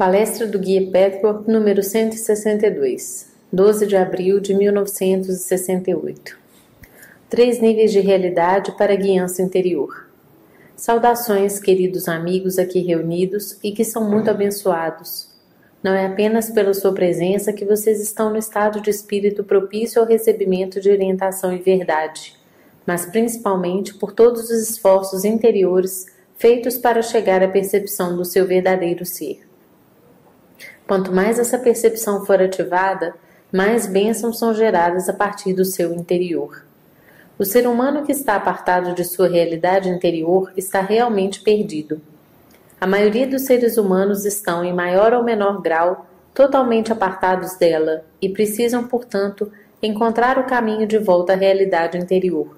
Palestra do Guia Petworth, número 162, 12 de abril de 1968. Três níveis de realidade para guiança interior. Saudações, queridos amigos aqui reunidos e que são muito abençoados. Não é apenas pela sua presença que vocês estão no estado de espírito propício ao recebimento de orientação e verdade, mas principalmente por todos os esforços interiores feitos para chegar à percepção do seu verdadeiro ser. Quanto mais essa percepção for ativada, mais bênçãos são geradas a partir do seu interior. O ser humano que está apartado de sua realidade interior está realmente perdido. A maioria dos seres humanos estão, em maior ou menor grau, totalmente apartados dela e precisam, portanto, encontrar o caminho de volta à realidade interior.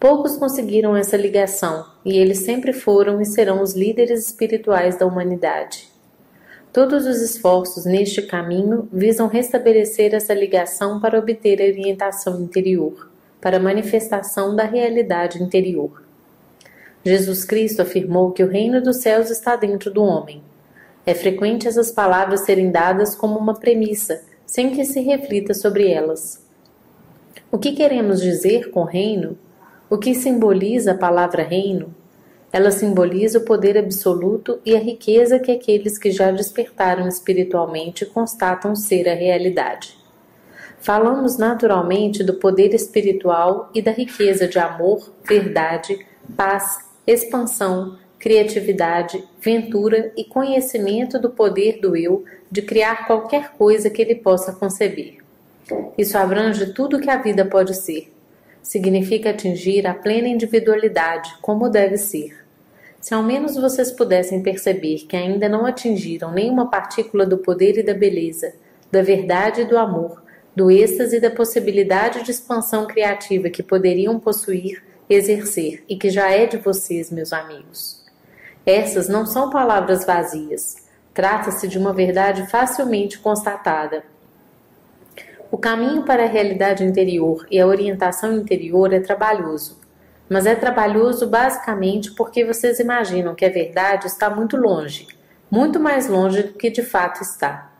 Poucos conseguiram essa ligação e eles sempre foram e serão os líderes espirituais da humanidade. Todos os esforços neste caminho visam restabelecer essa ligação para obter a orientação interior, para a manifestação da realidade interior. Jesus Cristo afirmou que o reino dos céus está dentro do homem. É frequente essas palavras serem dadas como uma premissa, sem que se reflita sobre elas. O que queremos dizer com reino? O que simboliza a palavra reino? Ela simboliza o poder absoluto e a riqueza que aqueles que já despertaram espiritualmente constatam ser a realidade. Falamos naturalmente do poder espiritual e da riqueza de amor, verdade, paz, expansão, criatividade, ventura e conhecimento do poder do eu de criar qualquer coisa que ele possa conceber. Isso abrange tudo que a vida pode ser. Significa atingir a plena individualidade, como deve ser. Se ao menos vocês pudessem perceber que ainda não atingiram nenhuma partícula do poder e da beleza, da verdade e do amor, do êxtase e da possibilidade de expansão criativa que poderiam possuir, exercer e que já é de vocês, meus amigos. Essas não são palavras vazias. Trata-se de uma verdade facilmente constatada. O caminho para a realidade interior e a orientação interior é trabalhoso, mas é trabalhoso basicamente porque vocês imaginam que a verdade está muito longe, muito mais longe do que de fato está.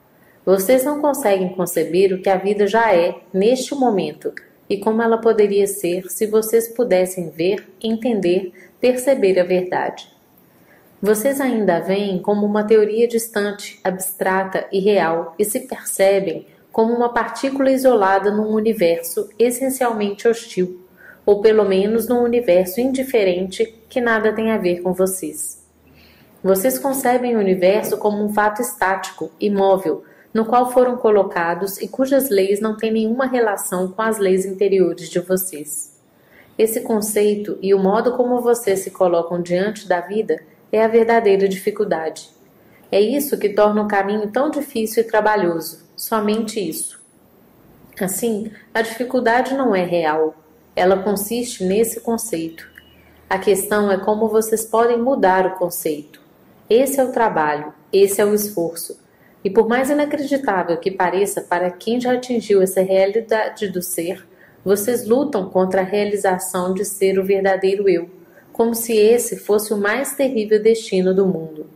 Vocês não conseguem conceber o que a vida já é neste momento e como ela poderia ser se vocês pudessem ver, entender, perceber a verdade. Vocês ainda a veem como uma teoria distante, abstrata e real e se percebem como uma partícula isolada num universo essencialmente hostil ou pelo menos num universo indiferente que nada tem a ver com vocês. Vocês concebem o universo como um fato estático, imóvel, no qual foram colocados e cujas leis não têm nenhuma relação com as leis interiores de vocês. Esse conceito e o modo como vocês se colocam diante da vida é a verdadeira dificuldade. É isso que torna o caminho tão difícil e trabalhoso, somente isso. Assim, a dificuldade não é real, ela consiste nesse conceito. A questão é como vocês podem mudar o conceito. Esse é o trabalho, esse é o esforço. E por mais inacreditável que pareça para quem já atingiu essa realidade do ser, vocês lutam contra a realização de ser o verdadeiro eu, como se esse fosse o mais terrível destino do mundo.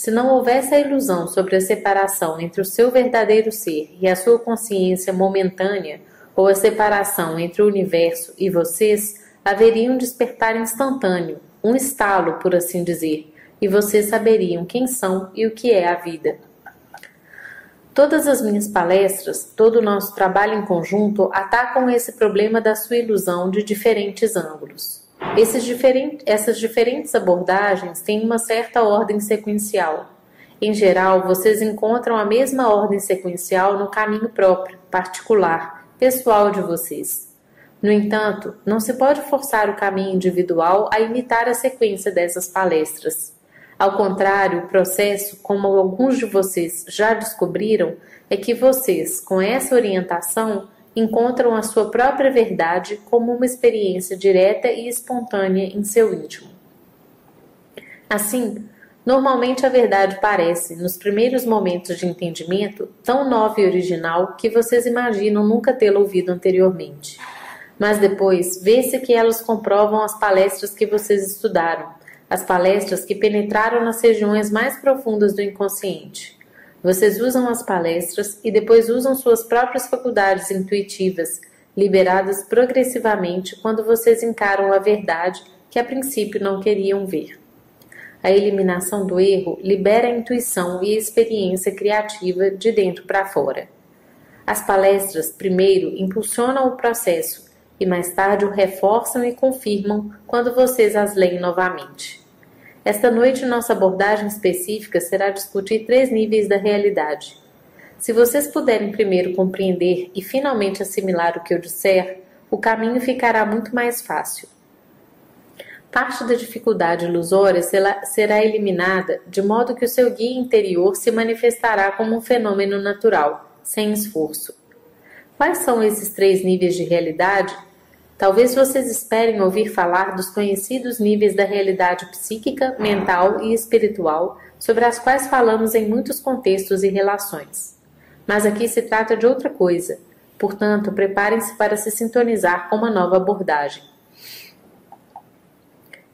Se não houvesse a ilusão sobre a separação entre o seu verdadeiro ser e a sua consciência momentânea, ou a separação entre o universo e vocês, haveria um despertar instantâneo, um estalo, por assim dizer, e vocês saberiam quem são e o que é a vida. Todas as minhas palestras, todo o nosso trabalho em conjunto atacam esse problema da sua ilusão de diferentes ângulos. Essas diferentes abordagens têm uma certa ordem sequencial. Em geral, vocês encontram a mesma ordem sequencial no caminho próprio, particular, pessoal de vocês. No entanto, não se pode forçar o caminho individual a imitar a sequência dessas palestras. Ao contrário, o processo, como alguns de vocês já descobriram, é que vocês, com essa orientação, encontram a sua própria verdade como uma experiência direta e espontânea em seu íntimo. Assim, Normalmente a verdade parece, nos primeiros momentos de entendimento, tão nova e original que vocês imaginam nunca tê-la ouvido anteriormente. Mas depois, vê-se que elas comprovam as palestras que vocês estudaram, as palestras que penetraram nas regiões mais profundas do inconsciente. Vocês usam as palestras e depois usam suas próprias faculdades intuitivas, liberadas progressivamente quando vocês encaram a verdade que a princípio não queriam ver. A eliminação do erro libera a intuição e a experiência criativa de dentro para fora. As palestras, primeiro, impulsionam o processo e mais tarde o reforçam e confirmam quando vocês as leem novamente. Esta noite, nossa abordagem específica será discutir três níveis da realidade. Se vocês puderem primeiro compreender e finalmente assimilar o que eu disser, o caminho ficará muito mais fácil. Parte da dificuldade ilusória será eliminada de modo que o seu guia interior se manifestará como um fenômeno natural, sem esforço. Quais são esses três níveis de realidade? Talvez vocês esperem ouvir falar dos conhecidos níveis da realidade psíquica, mental e espiritual, sobre as quais falamos em muitos contextos e relações. Mas aqui se trata de outra coisa, portanto, preparem-se para se sintonizar com uma nova abordagem.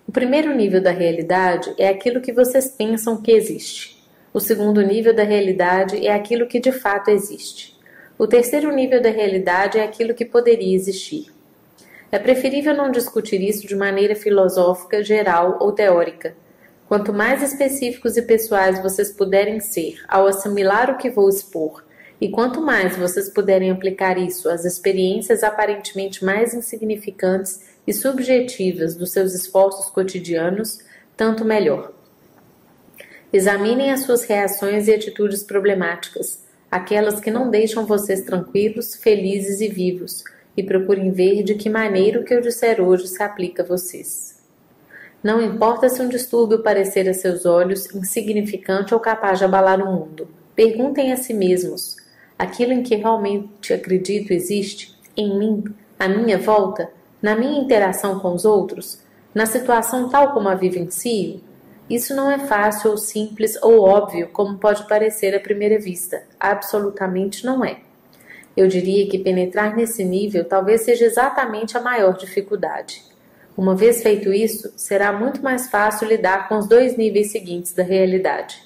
O primeiro nível da realidade é aquilo que vocês pensam que existe. O segundo nível da realidade é aquilo que de fato existe. O terceiro nível da realidade é aquilo que poderia existir. É preferível não discutir isso de maneira filosófica, geral ou teórica. Quanto mais específicos e pessoais vocês puderem ser ao assimilar o que vou expor, e quanto mais vocês puderem aplicar isso às experiências aparentemente mais insignificantes e subjetivas dos seus esforços cotidianos, tanto melhor. Examinem as suas reações e atitudes problemáticas, aquelas que não deixam vocês tranquilos, felizes e vivos, e procurem ver de que maneira o que eu disser hoje se aplica a vocês. Não importa se um distúrbio parecer a seus olhos insignificante ou capaz de abalar o mundo. Perguntem a si mesmos: aquilo em que realmente acredito existe? Em mim? À minha volta? na minha interação com os outros, na situação tal como a vivencio, isso não é fácil ou simples ou óbvio como pode parecer à primeira vista. Absolutamente não é. Eu diria que penetrar nesse nível talvez seja exatamente a maior dificuldade. Uma vez feito isso, será muito mais fácil lidar com os dois níveis seguintes da realidade.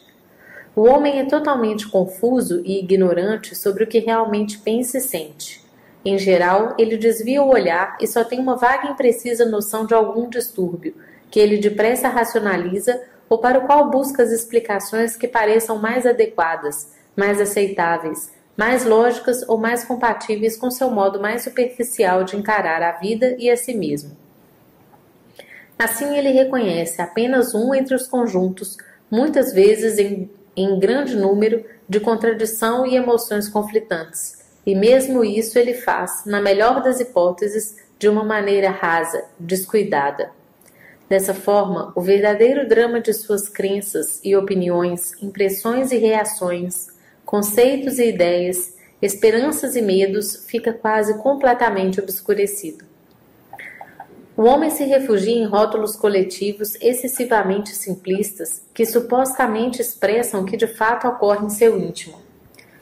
O homem é totalmente confuso e ignorante sobre o que realmente pensa e sente. Em geral, ele desvia o olhar e só tem uma vaga e imprecisa noção de algum distúrbio, que ele depressa racionaliza ou para o qual busca as explicações que pareçam mais adequadas, mais aceitáveis, mais lógicas ou mais compatíveis com seu modo mais superficial de encarar a vida e a si mesmo. Assim, ele reconhece apenas um entre os conjuntos, muitas vezes em, em grande número, de contradição e emoções conflitantes e mesmo isso ele faz, na melhor das hipóteses, de uma maneira rasa, descuidada. Dessa forma, o verdadeiro drama de suas crenças e opiniões, impressões e reações, conceitos e ideias, esperanças e medos fica quase completamente obscurecido. O homem se refugia em rótulos coletivos excessivamente simplistas que supostamente expressam o que de fato ocorre em seu íntimo.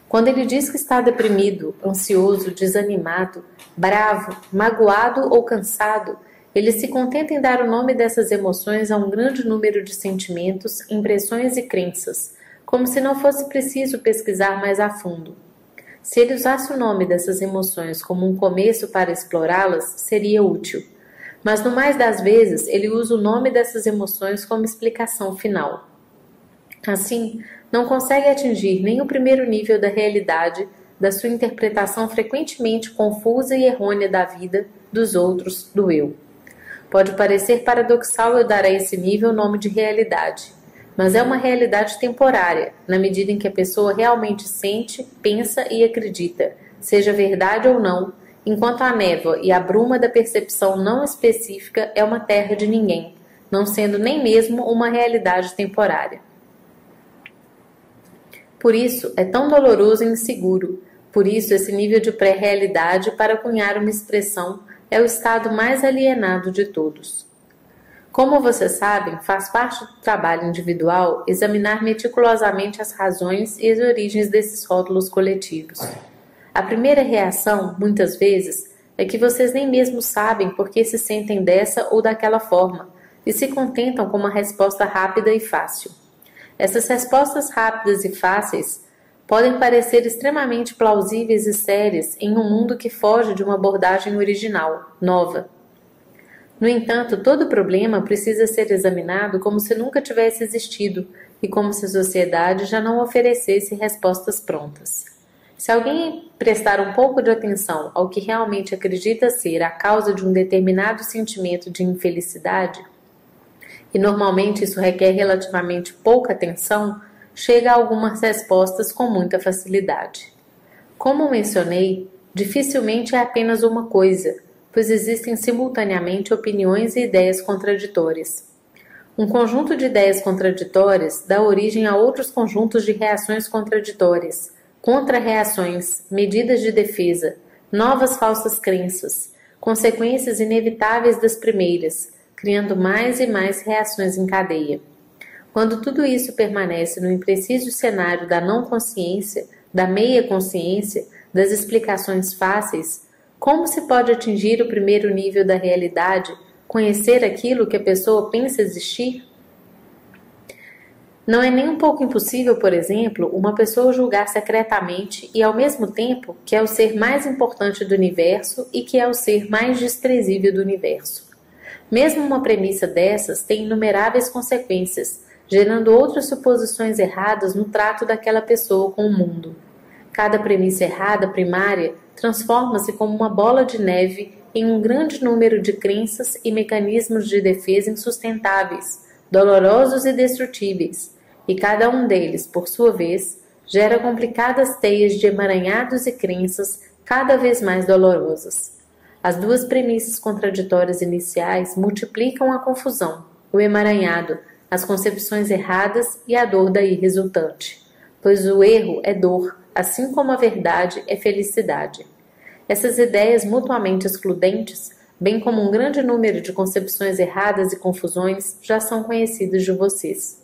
Quando ele diz que está deprimido, ansioso, desanimado, bravo, magoado ou cansado, ele se contenta em dar o nome dessas emoções a um grande número de sentimentos, impressões e crenças, como se não fosse preciso pesquisar mais a fundo. Se ele usasse o nome dessas emoções como um começo para explorá-las, seria útil. Mas no mais das vezes, ele usa o nome dessas emoções como explicação final. Assim, não consegue atingir nem o primeiro nível da realidade da sua interpretação frequentemente confusa e errônea da vida, dos outros, do eu. Pode parecer paradoxal eu dar a esse nível o nome de realidade, mas é uma realidade temporária, na medida em que a pessoa realmente sente, pensa e acredita, seja verdade ou não, enquanto a névoa e a bruma da percepção não específica é uma terra de ninguém, não sendo nem mesmo uma realidade temporária. Por isso é tão doloroso e inseguro. Por isso, esse nível de pré-realidade, para cunhar uma expressão, é o estado mais alienado de todos. Como vocês sabem, faz parte do trabalho individual examinar meticulosamente as razões e as origens desses rótulos coletivos. A primeira reação, muitas vezes, é que vocês nem mesmo sabem por que se sentem dessa ou daquela forma, e se contentam com uma resposta rápida e fácil. Essas respostas rápidas e fáceis podem parecer extremamente plausíveis e sérias em um mundo que foge de uma abordagem original, nova. No entanto, todo problema precisa ser examinado como se nunca tivesse existido e como se a sociedade já não oferecesse respostas prontas. Se alguém prestar um pouco de atenção ao que realmente acredita ser a causa de um determinado sentimento de infelicidade, e normalmente isso requer relativamente pouca atenção, chega a algumas respostas com muita facilidade. Como mencionei, dificilmente é apenas uma coisa, pois existem simultaneamente opiniões e ideias contraditórias. Um conjunto de ideias contraditórias dá origem a outros conjuntos de reações contraditórias, contra-reações, medidas de defesa, novas falsas crenças, consequências inevitáveis das primeiras, criando mais e mais reações em cadeia. Quando tudo isso permanece no impreciso cenário da não consciência, da meia consciência, das explicações fáceis, como se pode atingir o primeiro nível da realidade, conhecer aquilo que a pessoa pensa existir? Não é nem um pouco impossível, por exemplo, uma pessoa julgar secretamente e ao mesmo tempo que é o ser mais importante do universo e que é o ser mais desprezível do universo. Mesmo uma premissa dessas tem inumeráveis consequências, gerando outras suposições erradas no trato daquela pessoa com o mundo. Cada premissa errada primária transforma-se como uma bola de neve em um grande número de crenças e mecanismos de defesa insustentáveis, dolorosos e destrutíveis, e cada um deles, por sua vez, gera complicadas teias de emaranhados e crenças cada vez mais dolorosas. As duas premissas contraditórias iniciais multiplicam a confusão, o emaranhado, as concepções erradas e a dor daí resultante. Pois o erro é dor, assim como a verdade é felicidade. Essas ideias mutuamente excludentes, bem como um grande número de concepções erradas e confusões, já são conhecidas de vocês.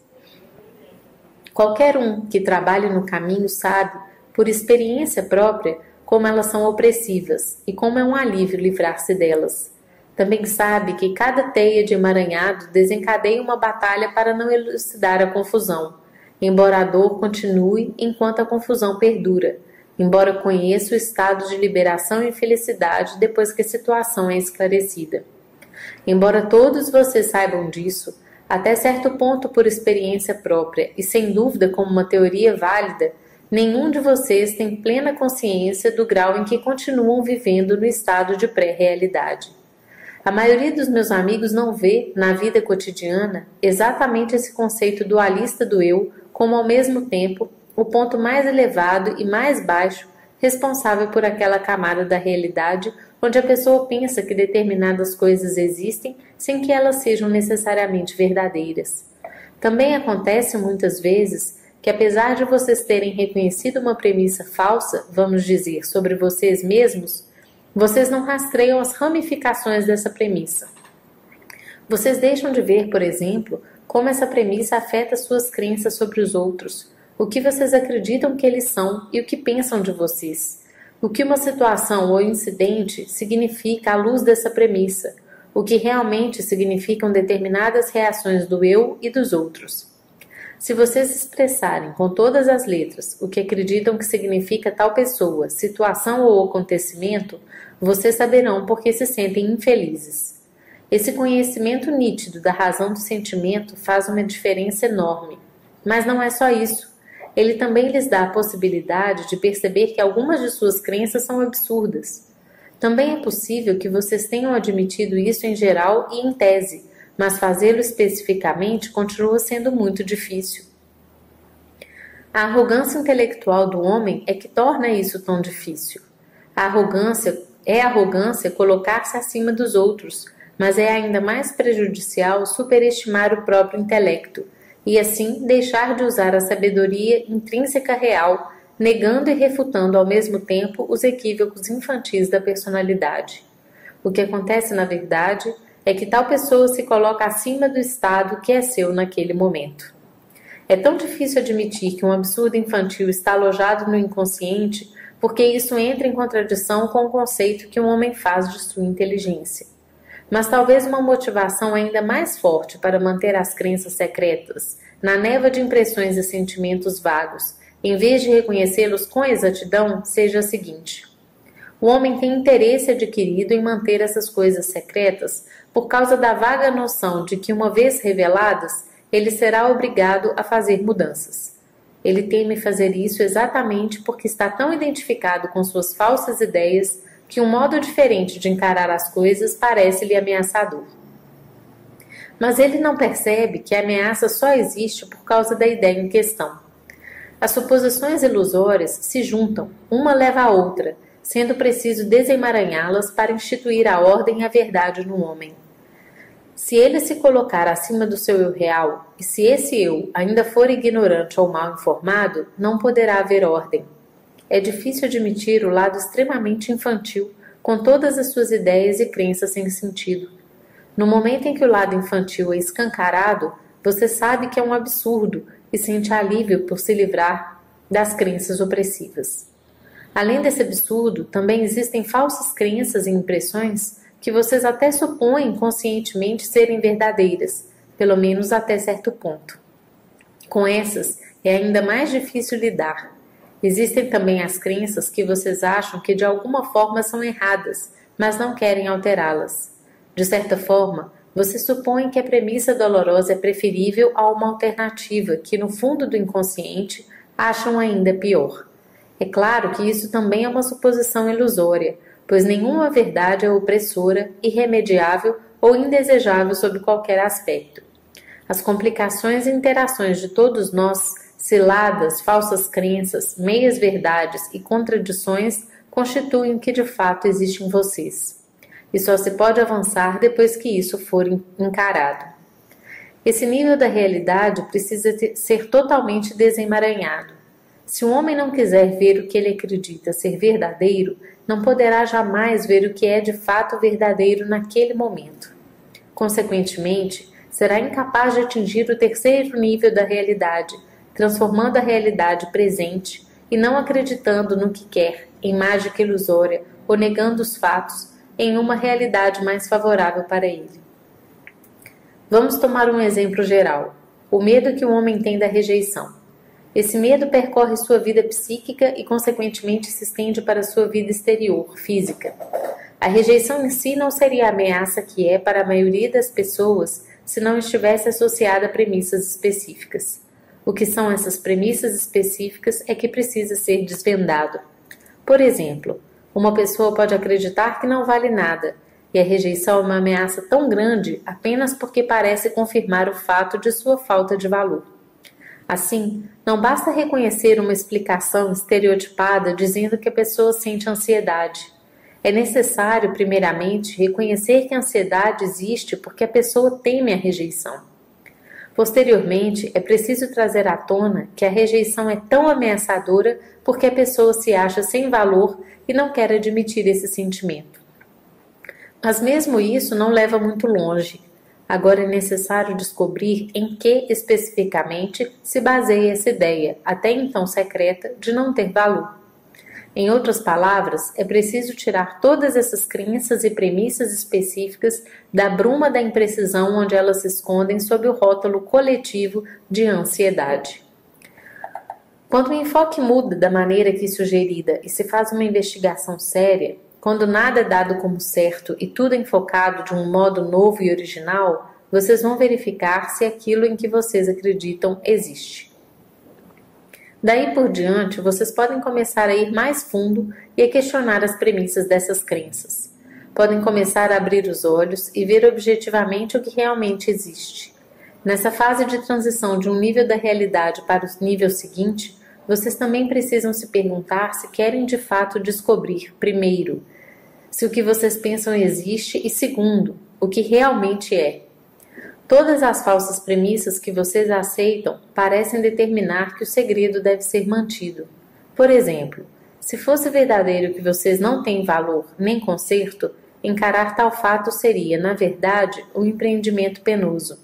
Qualquer um que trabalhe no caminho sabe, por experiência própria, como elas são opressivas e como é um alívio livrar-se delas. Também sabe que cada teia de emaranhado desencadeia uma batalha para não elucidar a confusão, embora a dor continue enquanto a confusão perdura, embora conheça o estado de liberação e felicidade depois que a situação é esclarecida. Embora todos vocês saibam disso, até certo ponto por experiência própria e sem dúvida como uma teoria válida, nenhum de vocês tem plena consciência do grau em que continuam vivendo no estado de pré-realidade. A maioria dos meus amigos não vê, na vida cotidiana, exatamente esse conceito dualista do eu como, ao mesmo tempo, o ponto mais elevado e mais baixo responsável por aquela camada da realidade onde a pessoa pensa que determinadas coisas existem sem que elas sejam necessariamente verdadeiras. Também acontece muitas vezes que apesar de vocês terem reconhecido uma premissa falsa, vamos dizer, sobre vocês mesmos, vocês não rastreiam as ramificações dessa premissa. Vocês deixam de ver, por exemplo, como essa premissa afeta suas crenças sobre os outros, o que vocês acreditam que eles são e o que pensam de vocês. O que uma situação ou incidente significa à luz dessa premissa, o que realmente significam determinadas reações do eu e dos outros. Se vocês expressarem com todas as letras o que acreditam que significa tal pessoa, situação ou acontecimento, vocês saberão por que se sentem infelizes. Esse conhecimento nítido da razão do sentimento faz uma diferença enorme. Mas não é só isso. Ele também lhes dá a possibilidade de perceber que algumas de suas crenças são absurdas. Também é possível que vocês tenham admitido isso em geral e em tese, mas fazê-lo especificamente continua sendo muito difícil. A arrogância intelectual do homem é que torna isso tão difícil. A arrogância é arrogância colocar-se acima dos outros, mas é ainda mais prejudicial superestimar o próprio intelecto e assim deixar de usar a sabedoria intrínseca real, negando e refutando ao mesmo tempo os equívocos infantis da personalidade. O que acontece na verdade é que tal pessoa se coloca acima do estado que é seu naquele momento. É tão difícil admitir que um absurdo infantil está alojado no inconsciente porque isso entra em contradição com o conceito que um homem faz de sua inteligência. Mas talvez uma motivação ainda mais forte para manter as crenças secretas na névoa de impressões e sentimentos vagos, em vez de reconhecê-los com exatidão, seja a seguinte: o homem tem interesse adquirido em manter essas coisas secretas por causa da vaga noção de que, uma vez reveladas, ele será obrigado a fazer mudanças. Ele teme fazer isso exatamente porque está tão identificado com suas falsas ideias que um modo diferente de encarar as coisas parece-lhe ameaçador. Mas ele não percebe que a ameaça só existe por causa da ideia em questão. As suposições ilusórias se juntam, uma leva a outra, sendo preciso desemaranhá-las para instituir a ordem e a verdade no homem. Se ele se colocar acima do seu eu real, e se esse eu ainda for ignorante ou mal informado, não poderá haver ordem. É difícil admitir o lado extremamente infantil, com todas as suas ideias e crenças sem sentido. No momento em que o lado infantil é escancarado, você sabe que é um absurdo e sente alívio por se livrar das crenças opressivas. Além desse absurdo, também existem falsas crenças e impressões que vocês até supõem conscientemente serem verdadeiras, pelo menos até certo ponto. Com essas é ainda mais difícil lidar. Existem também as crenças que vocês acham que de alguma forma são erradas, mas não querem alterá-las. De certa forma, você supõe que a premissa dolorosa é preferível a uma alternativa que, no fundo do inconsciente, acham ainda pior. É claro que isso também é uma suposição ilusória, pois nenhuma verdade é opressora, irremediável ou indesejável sob qualquer aspecto. As complicações e interações de todos nós, ciladas, falsas crenças, meias verdades e contradições constituem o que de fato existe em vocês. E só se pode avançar depois que isso for encarado. Esse nível da realidade precisa ser totalmente desemaranhado. Se um homem não quiser ver o que ele acredita ser verdadeiro, não poderá jamais ver o que é de fato verdadeiro naquele momento. Consequentemente, será incapaz de atingir o terceiro nível da realidade, transformando a realidade presente e não acreditando no que quer, em mágica ilusória ou negando os fatos, em uma realidade mais favorável para ele. Vamos tomar um exemplo geral: o medo que o homem tem da rejeição. Esse medo percorre sua vida psíquica e, consequentemente, se estende para sua vida exterior, física. A rejeição em si não seria a ameaça que é para a maioria das pessoas se não estivesse associada a premissas específicas. O que são essas premissas específicas é que precisa ser desvendado. Por exemplo, uma pessoa pode acreditar que não vale nada, e a rejeição é uma ameaça tão grande apenas porque parece confirmar o fato de sua falta de valor. Assim, não basta reconhecer uma explicação estereotipada dizendo que a pessoa sente ansiedade. É necessário, primeiramente, reconhecer que a ansiedade existe porque a pessoa teme a rejeição. Posteriormente, é preciso trazer à tona que a rejeição é tão ameaçadora porque a pessoa se acha sem valor e não quer admitir esse sentimento. Mas mesmo isso não leva muito longe. Agora é necessário descobrir em que especificamente se baseia essa ideia, até então secreta, de não ter valor. Em outras palavras, é preciso tirar todas essas crenças e premissas específicas da bruma da imprecisão onde elas se escondem sob o rótulo coletivo de ansiedade. Quando o enfoque muda da maneira que sugerida e se faz uma investigação séria, quando nada é dado como certo e tudo é enfocado de um modo novo e original, vocês vão verificar se aquilo em que vocês acreditam existe. Daí por diante, vocês podem começar a ir mais fundo e a questionar as premissas dessas crenças. Podem começar a abrir os olhos e ver objetivamente o que realmente existe. Nessa fase de transição de um nível da realidade para o nível seguinte, vocês também precisam se perguntar se querem de fato descobrir, primeiro, se o que vocês pensam existe e segundo, o que realmente é. Todas as falsas premissas que vocês aceitam parecem determinar que o segredo deve ser mantido. Por exemplo, se fosse verdadeiro que vocês não têm valor nem conserto, encarar tal fato seria, na verdade, um empreendimento penoso.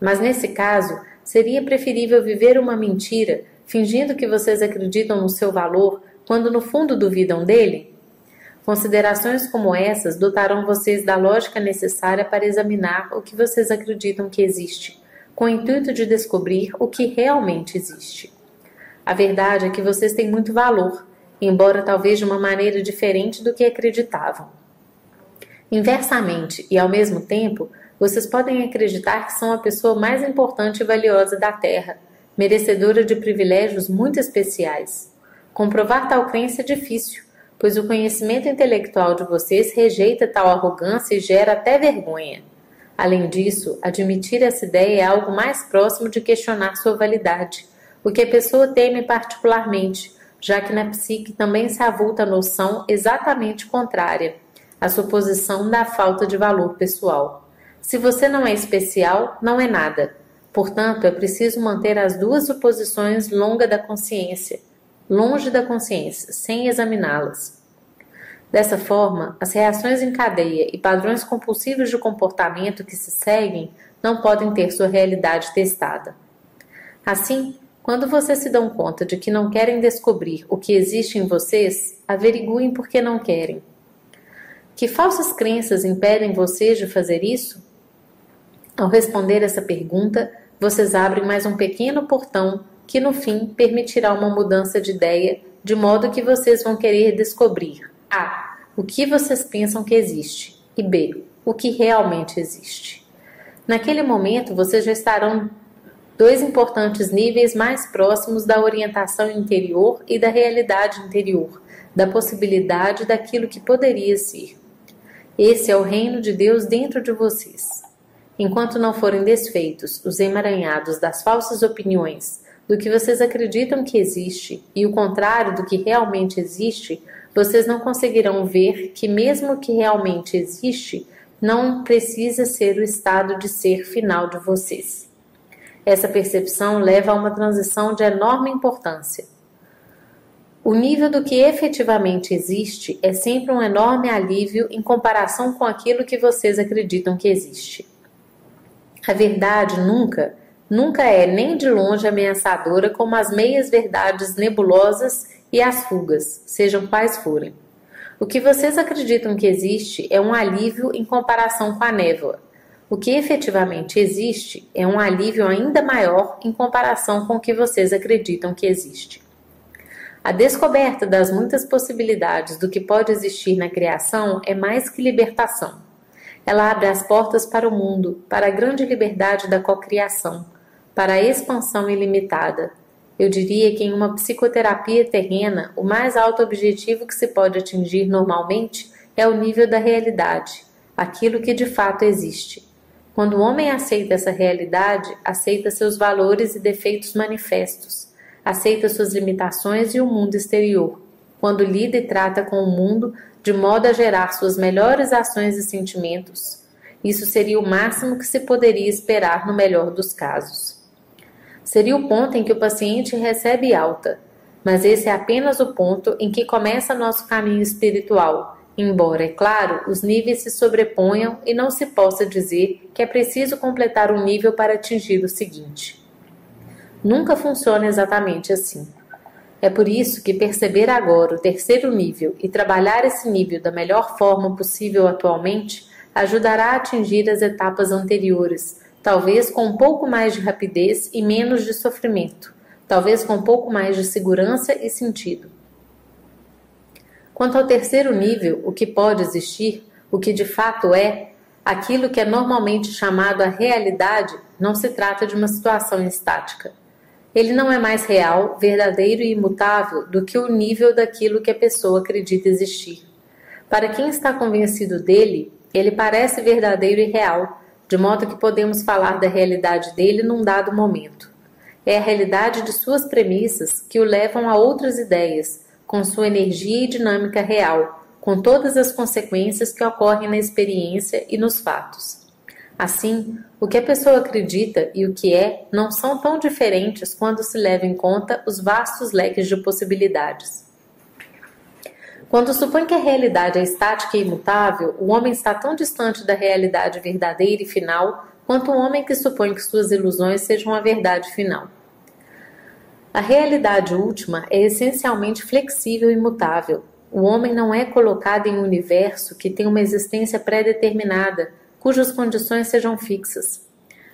Mas nesse caso, seria preferível viver uma mentira, fingindo que vocês acreditam no seu valor, quando no fundo duvidam dele? Considerações como essas dotarão vocês da lógica necessária para examinar o que vocês acreditam que existe, com o intuito de descobrir o que realmente existe. A verdade é que vocês têm muito valor, embora talvez de uma maneira diferente do que acreditavam. Inversamente, e ao mesmo tempo, vocês podem acreditar que são a pessoa mais importante e valiosa da Terra, merecedora de privilégios muito especiais. Comprovar tal crença é difícil, pois o conhecimento intelectual de vocês rejeita tal arrogância e gera até vergonha. Além disso, admitir essa ideia é algo mais próximo de questionar sua validade, o que a pessoa teme particularmente, já que na psique também se avulta a noção exatamente contrária, a suposição da falta de valor pessoal. Se você não é especial, não é nada. Portanto, é preciso manter as duas suposições longa da consciência, longe da consciência, sem examiná-las. Dessa forma, as reações em cadeia e padrões compulsivos de comportamento que se seguem não podem ter sua realidade testada. Assim, quando vocês se dão conta de que não querem descobrir o que existe em vocês, averiguem por que não querem. Que falsas crenças impedem vocês de fazer isso? Ao responder essa pergunta, vocês abrem mais um pequeno portão que no fim permitirá uma mudança de ideia, de modo que vocês vão querer descobrir A. O que vocês pensam que existe e B. O que realmente existe. Naquele momento, vocês já estarão dois importantes níveis mais próximos da orientação interior e da realidade interior, da possibilidade daquilo que poderia ser. Esse é o reino de Deus dentro de vocês. Enquanto não forem desfeitos os emaranhados das falsas opiniões, do que vocês acreditam que existe e o contrário do que realmente existe, vocês não conseguirão ver que, mesmo que realmente existe, não precisa ser o estado de ser final de vocês. Essa percepção leva a uma transição de enorme importância. O nível do que efetivamente existe é sempre um enorme alívio em comparação com aquilo que vocês acreditam que existe. A verdade nunca, nunca é nem de longe ameaçadora como as meias verdades nebulosas e as fugas, sejam quais forem. O que vocês acreditam que existe é um alívio em comparação com a névoa. O que efetivamente existe é um alívio ainda maior em comparação com o que vocês acreditam que existe. A descoberta das muitas possibilidades do que pode existir na criação é mais que libertação. Ela abre as portas para o mundo, para a grande liberdade da cocriação, para a expansão ilimitada. Eu diria que em uma psicoterapia terrena, o mais alto objetivo que se pode atingir normalmente é o nível da realidade, aquilo que de fato existe. Quando o homem aceita essa realidade, aceita seus valores e defeitos manifestos, aceita suas limitações e o mundo exterior. Quando lida e trata com o mundo de modo a gerar suas melhores ações e sentimentos. Isso seria o máximo que se poderia esperar no melhor dos casos. Seria o ponto em que o paciente recebe alta, mas esse é apenas o ponto em que começa nosso caminho espiritual, embora, é claro, os níveis se sobreponham e não se possa dizer que é preciso completar um nível para atingir o seguinte. Nunca funciona exatamente assim. É por isso que perceber agora o terceiro nível e trabalhar esse nível da melhor forma possível atualmente ajudará a atingir as etapas anteriores, talvez com um pouco mais de rapidez e menos de sofrimento, talvez com um pouco mais de segurança e sentido. Quanto ao terceiro nível, o que pode existir, o que de fato é, aquilo que é normalmente chamado a realidade, não se trata de uma situação estática ele não é mais real, verdadeiro e imutável do que o nível daquilo que a pessoa acredita existir. Para quem está convencido dele, ele parece verdadeiro e real, de modo que podemos falar da realidade dele num dado momento. É a realidade de suas premissas que o levam a outras ideias, com sua energia e dinâmica real, com todas as consequências que ocorrem na experiência e nos fatos. Assim, o que a pessoa acredita e o que é não são tão diferentes quando se leva em conta os vastos leques de possibilidades. Quando supõe que a realidade é estática e imutável, o homem está tão distante da realidade verdadeira e final quanto o homem que supõe que suas ilusões sejam a verdade final. A realidade última é essencialmente flexível e mutável. o homem não é colocado em um universo que tem uma existência pré-determinada, cujas condições sejam fixas.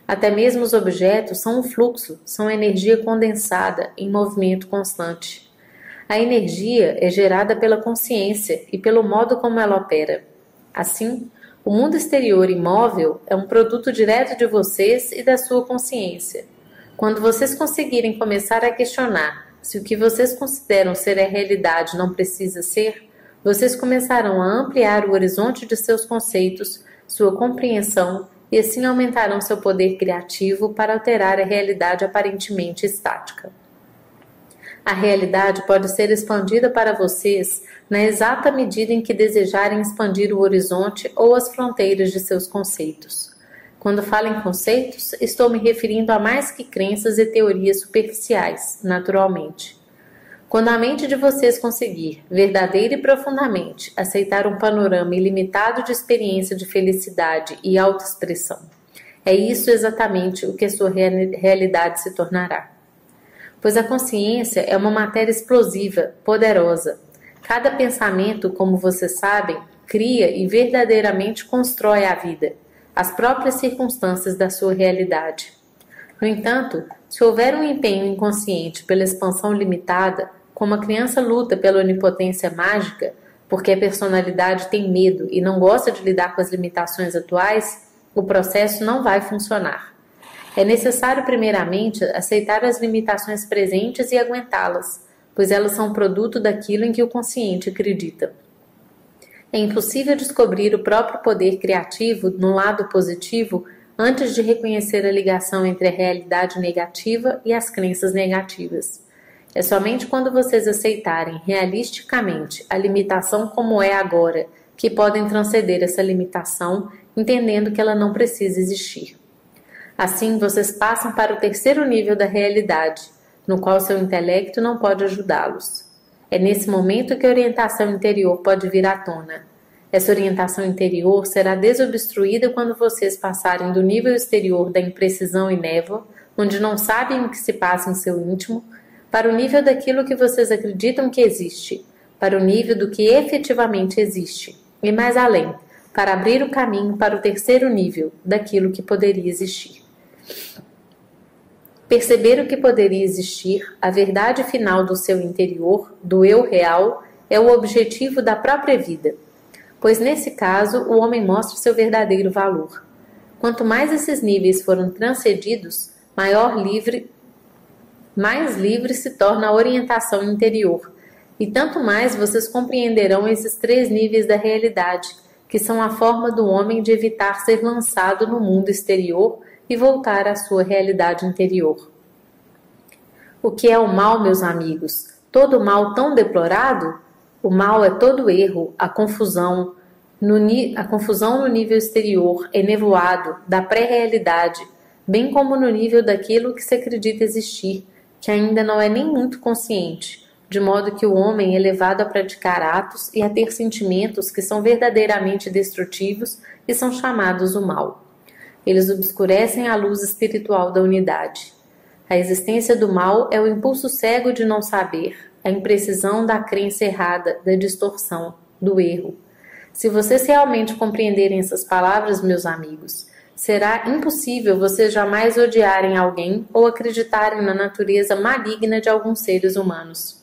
Até mesmo os objetos são um fluxo, são energia condensada em movimento constante. A energia é gerada pela consciência e pelo modo como ela opera. Assim, o mundo exterior imóvel é um produto direto de vocês e da sua consciência. Quando vocês conseguirem começar a questionar se o que vocês consideram ser a realidade não precisa ser, vocês começarão a ampliar o horizonte de seus conceitos, sua compreensão e assim aumentarão seu poder criativo para alterar a realidade aparentemente estática. A realidade pode ser expandida para vocês na exata medida em que desejarem expandir o horizonte ou as fronteiras de seus conceitos. Quando falo em conceitos, estou me referindo a mais que crenças e teorias superficiais, naturalmente. Quando a mente de vocês conseguir, verdadeira e profundamente, aceitar um panorama ilimitado de experiência de felicidade e autoexpressão, é isso exatamente o que a sua realidade se tornará pois a consciência é uma matéria explosiva, poderosa. Cada pensamento, como vocês sabem, cria e verdadeiramente constrói a vida, as próprias circunstâncias da sua realidade. No entanto, se houver um empenho inconsciente pela expansão limitada, como a criança luta pela onipotência mágica, porque a personalidade tem medo e não gosta de lidar com as limitações atuais, o processo não vai funcionar. É necessário, primeiramente, aceitar as limitações presentes e aguentá-las, pois elas são produto daquilo em que o consciente acredita. É impossível descobrir o próprio poder criativo no lado positivo antes de reconhecer a ligação entre a realidade negativa e as crenças negativas. É somente quando vocês aceitarem realisticamente a limitação como é agora que podem transcender essa limitação, entendendo que ela não precisa existir. Assim, vocês passam para o terceiro nível da realidade, no qual seu intelecto não pode ajudá-los. É nesse momento que a orientação interior pode vir à tona. Essa orientação interior será desobstruída quando vocês passarem do nível exterior da imprecisão e névoa, onde não sabem o que se passa em seu íntimo, para o nível daquilo que vocês acreditam que existe, para o nível do que efetivamente existe, e mais além, para abrir o caminho para o terceiro nível daquilo que poderia existir. Perceber o que poderia existir, a verdade final do seu interior, do eu real, é o objetivo da própria vida, pois nesse caso o homem mostra seu verdadeiro valor. Quanto mais esses níveis foram transcedidos, maior livre, mais livre se torna a orientação interior, e tanto mais vocês compreenderão esses três níveis da realidade, que são a forma do homem de evitar ser lançado no mundo exterior e voltar à sua realidade interior. O que é o mal, meus amigos? Todo mal tão deplorado? O mal é todo erro, a confusão, no, a confusão no nível exterior, enevoado, da pré-realidade, bem como no nível daquilo que se acredita existir, que ainda não é nem muito consciente, de modo que o homem é levado a praticar atos e a ter sentimentos que são verdadeiramente destrutivos e são chamados o mal. Eles obscurecem a luz espiritual da unidade. A existência do mal é o impulso cego de não saber, a imprecisão da crença errada, da distorção, do erro. Se vocês realmente compreenderem essas palavras, meus amigos, será impossível vocês jamais odiarem alguém ou acreditarem na natureza maligna de alguns seres humanos.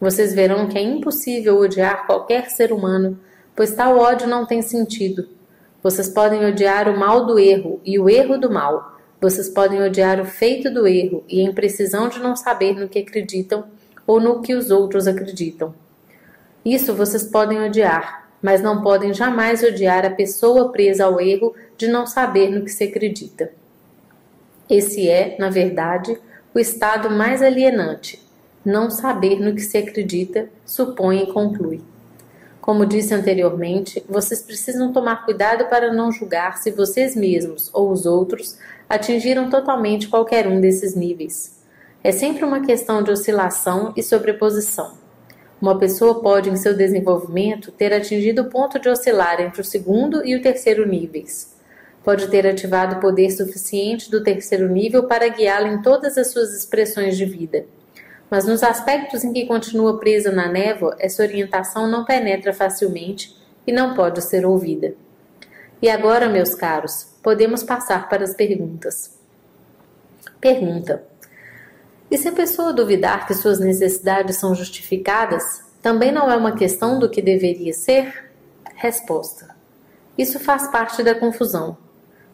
Vocês verão que é impossível odiar qualquer ser humano, pois tal ódio não tem sentido, vocês podem odiar o mal do erro e o erro do mal. Vocês podem odiar o feito do erro e a imprecisão de não saber no que acreditam ou no que os outros acreditam. Isso vocês podem odiar, mas não podem jamais odiar a pessoa presa ao erro de não saber no que se acredita. Esse é, na verdade, o estado mais alienante. Não saber no que se acredita, supõe e conclui. Como disse anteriormente, vocês precisam tomar cuidado para não julgar se vocês mesmos ou os outros atingiram totalmente qualquer um desses níveis. É sempre uma questão de oscilação e sobreposição. Uma pessoa pode, em seu desenvolvimento, ter atingido o ponto de oscilar entre o segundo e o terceiro níveis. Pode ter ativado o poder suficiente do terceiro nível para guiá-la em todas as suas expressões de vida Mas nos aspectos em que continua presa na névoa, essa orientação não penetra facilmente e não pode ser ouvida. E agora, meus caros, podemos passar para as perguntas. Pergunta: E se a pessoa duvidar que suas necessidades são justificadas, também não é uma questão do que deveria ser? Resposta: Isso faz parte da confusão.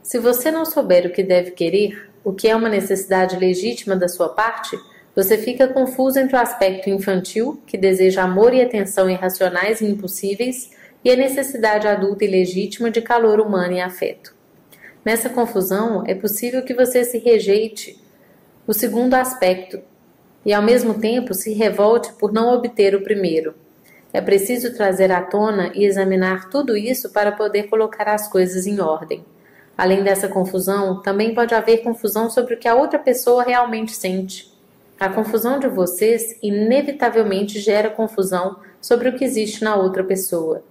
Se você não souber o que deve querer, o que é uma necessidade legítima da sua parte, você fica confuso entre o aspecto infantil, que deseja amor e atenção irracionais e impossíveis, e a necessidade adulta e legítima de calor humano e afeto. Nessa confusão, é possível que você se rejeite o segundo aspecto e, ao mesmo tempo, se revolte por não obter o primeiro. É preciso trazer à tona e examinar tudo isso para poder colocar as coisas em ordem. Além dessa confusão, também pode haver confusão sobre o que a outra pessoa realmente sente. A confusão de vocês inevitavelmente gera confusão sobre o que existe na outra pessoa.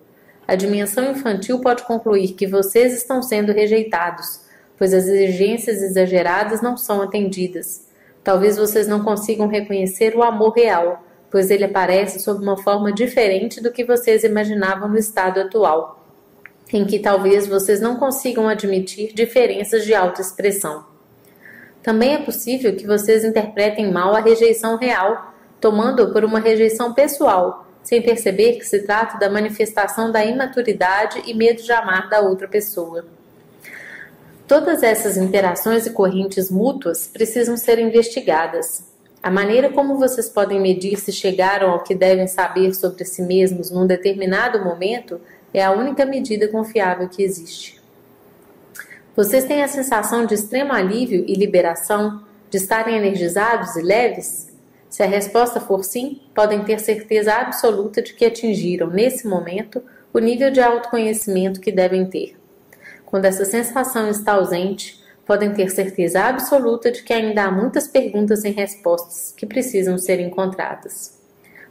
A dimensão infantil pode concluir que vocês estão sendo rejeitados, pois as exigências exageradas não são atendidas. Talvez vocês não consigam reconhecer o amor real, pois ele aparece sob uma forma diferente do que vocês imaginavam no estado atual em que talvez vocês não consigam admitir diferenças de autoexpressão. Também é possível que vocês interpretem mal a rejeição real, tomando-a por uma rejeição pessoal, sem perceber que se trata da manifestação da imaturidade e medo de amar da outra pessoa. Todas essas interações e correntes mútuas precisam ser investigadas. A maneira como vocês podem medir se chegaram ao que devem saber sobre si mesmos num determinado momento é a única medida confiável que existe. Vocês têm a sensação de extremo alívio e liberação, de estarem energizados e leves? Se a resposta for sim, podem ter certeza absoluta de que atingiram, nesse momento, o nível de autoconhecimento que devem ter. Quando essa sensação está ausente, podem ter certeza absoluta de que ainda há muitas perguntas sem respostas que precisam ser encontradas.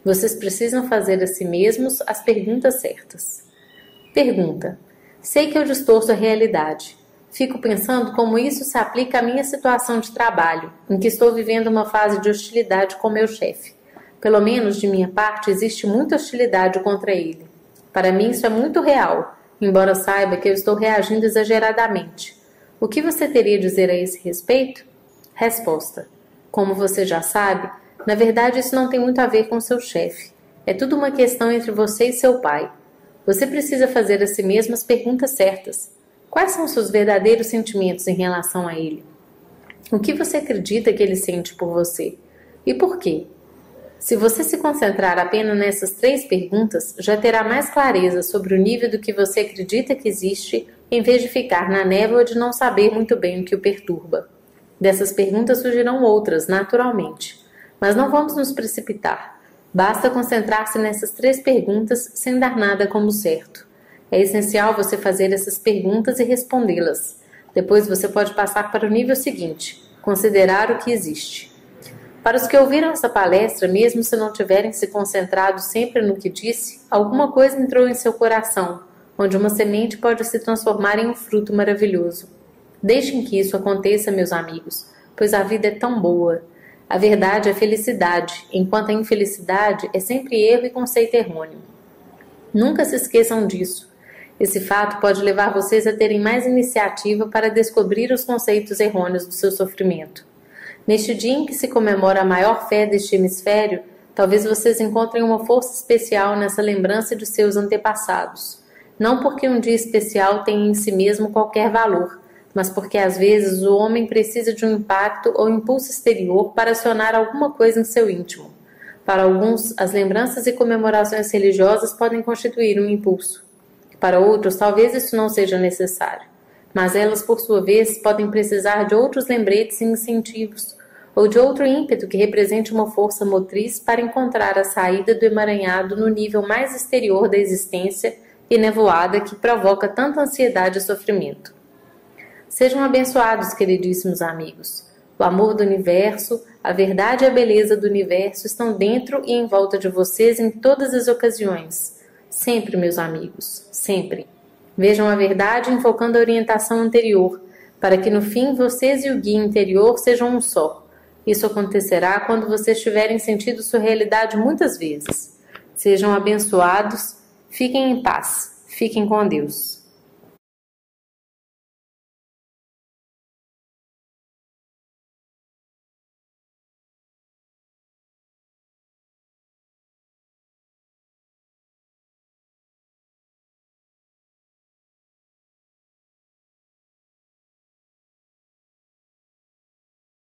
Vocês precisam fazer a si mesmos as perguntas certas. Pergunta: Sei que eu distorço a realidade. Fico pensando como isso se aplica à minha situação de trabalho, em que estou vivendo uma fase de hostilidade com meu chefe. Pelo menos de minha parte, existe muita hostilidade contra ele. Para mim, isso é muito real, embora saiba que eu estou reagindo exageradamente. O que você teria a dizer a esse respeito? Resposta: Como você já sabe, na verdade isso não tem muito a ver com seu chefe. É tudo uma questão entre você e seu pai. Você precisa fazer a si mesmo as perguntas certas. Quais são seus verdadeiros sentimentos em relação a ele? O que você acredita que ele sente por você? E por quê? Se você se concentrar apenas nessas três perguntas, já terá mais clareza sobre o nível do que você acredita que existe, em vez de ficar na névoa de não saber muito bem o que o perturba. Dessas perguntas surgirão outras, naturalmente. Mas não vamos nos precipitar. Basta concentrar-se nessas três perguntas sem dar nada como certo. É essencial você fazer essas perguntas e respondê-las. Depois você pode passar para o nível seguinte: considerar o que existe. Para os que ouviram essa palestra, mesmo se não tiverem se concentrado sempre no que disse, alguma coisa entrou em seu coração, onde uma semente pode se transformar em um fruto maravilhoso. Deixem que isso aconteça, meus amigos, pois a vida é tão boa. A verdade é felicidade, enquanto a infelicidade é sempre erro e conceito errôneo. Nunca se esqueçam disso. Esse fato pode levar vocês a terem mais iniciativa para descobrir os conceitos errôneos do seu sofrimento. Neste dia em que se comemora a maior fé deste hemisfério, talvez vocês encontrem uma força especial nessa lembrança de seus antepassados. Não porque um dia especial tem em si mesmo qualquer valor, mas porque às vezes o homem precisa de um impacto ou impulso exterior para acionar alguma coisa em seu íntimo. Para alguns, as lembranças e comemorações religiosas podem constituir um impulso. Para outros, talvez isso não seja necessário, mas elas, por sua vez, podem precisar de outros lembretes e incentivos, ou de outro ímpeto que represente uma força motriz para encontrar a saída do emaranhado no nível mais exterior da existência e nevoada que provoca tanta ansiedade e sofrimento. Sejam abençoados, queridíssimos amigos. O amor do universo, a verdade e a beleza do universo estão dentro e em volta de vocês em todas as ocasiões. Sempre, meus amigos, sempre. Vejam a verdade enfocando a orientação anterior, para que no fim vocês e o guia interior sejam um só. Isso acontecerá quando vocês tiverem sentido sua realidade muitas vezes. Sejam abençoados, fiquem em paz, fiquem com Deus.